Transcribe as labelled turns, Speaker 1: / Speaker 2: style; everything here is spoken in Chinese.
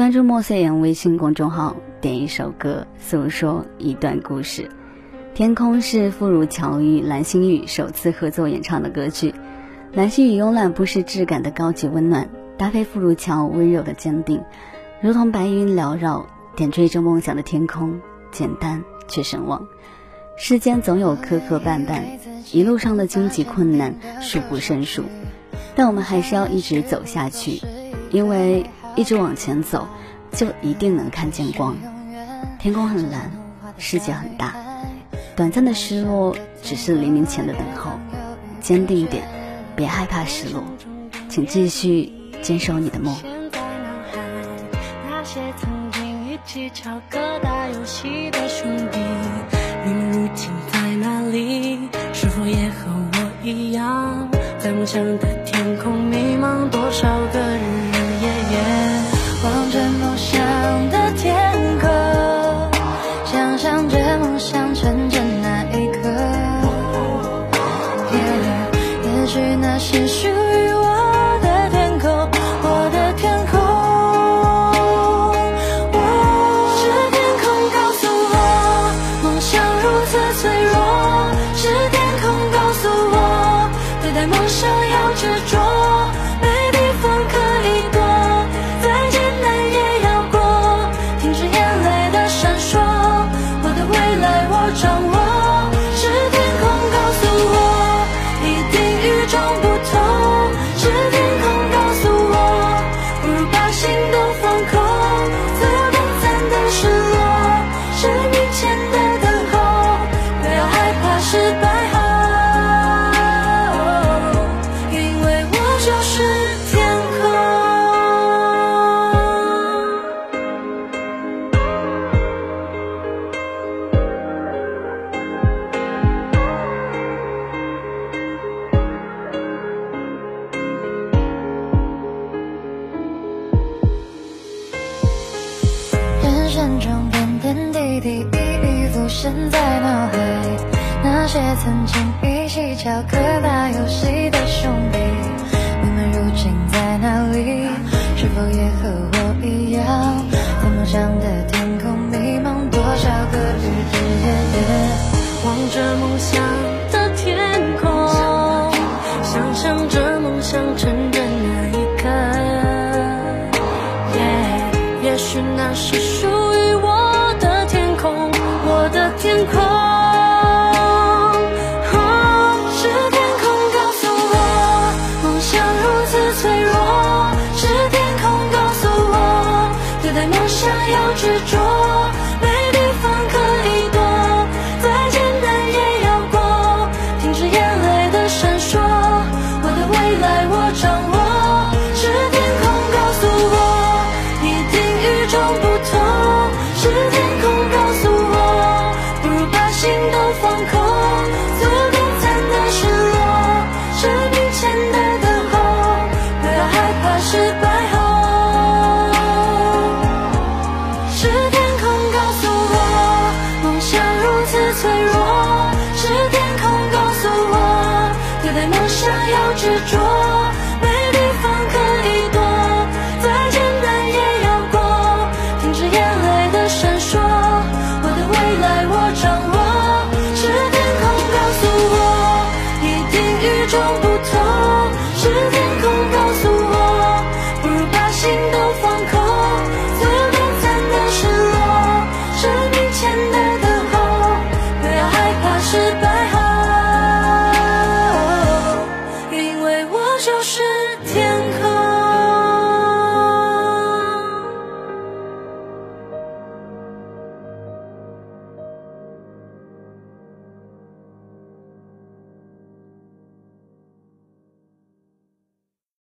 Speaker 1: 关注莫岁言微信公众号，点一首歌，诉说一段故事。天空是傅如乔与蓝心雨首次合作演唱的歌曲。蓝心雨慵懒不失质感的高级温暖，搭配傅如乔温柔的坚定，如同白云缭绕，点缀着梦想的天空，简单却神往。世间总有磕磕绊绊，一路上的荆棘困难数不胜数，但我们还是要一直走下去，因为一直往前走，就一定能看见光。天空很蓝，世界很大，短暂的失落只是黎明前的等候。坚定一点，别害怕失落，请继续坚守你的梦。
Speaker 2: 一样，在梦想的天空迷茫？多少个是属于我的天空，我的天空。是天空告诉我，梦想如此脆弱。是天空告诉我，对待梦想要执着，就是天空。人生中点点滴滴一一浮现在脑海，那些曾经一起翘课打游戏的兄弟，否也和我一样，在梦想的天空迷茫？多少个日日夜夜，望着梦想的天空，想象着梦想成真那一刻。耶，也许那是属于执着。就是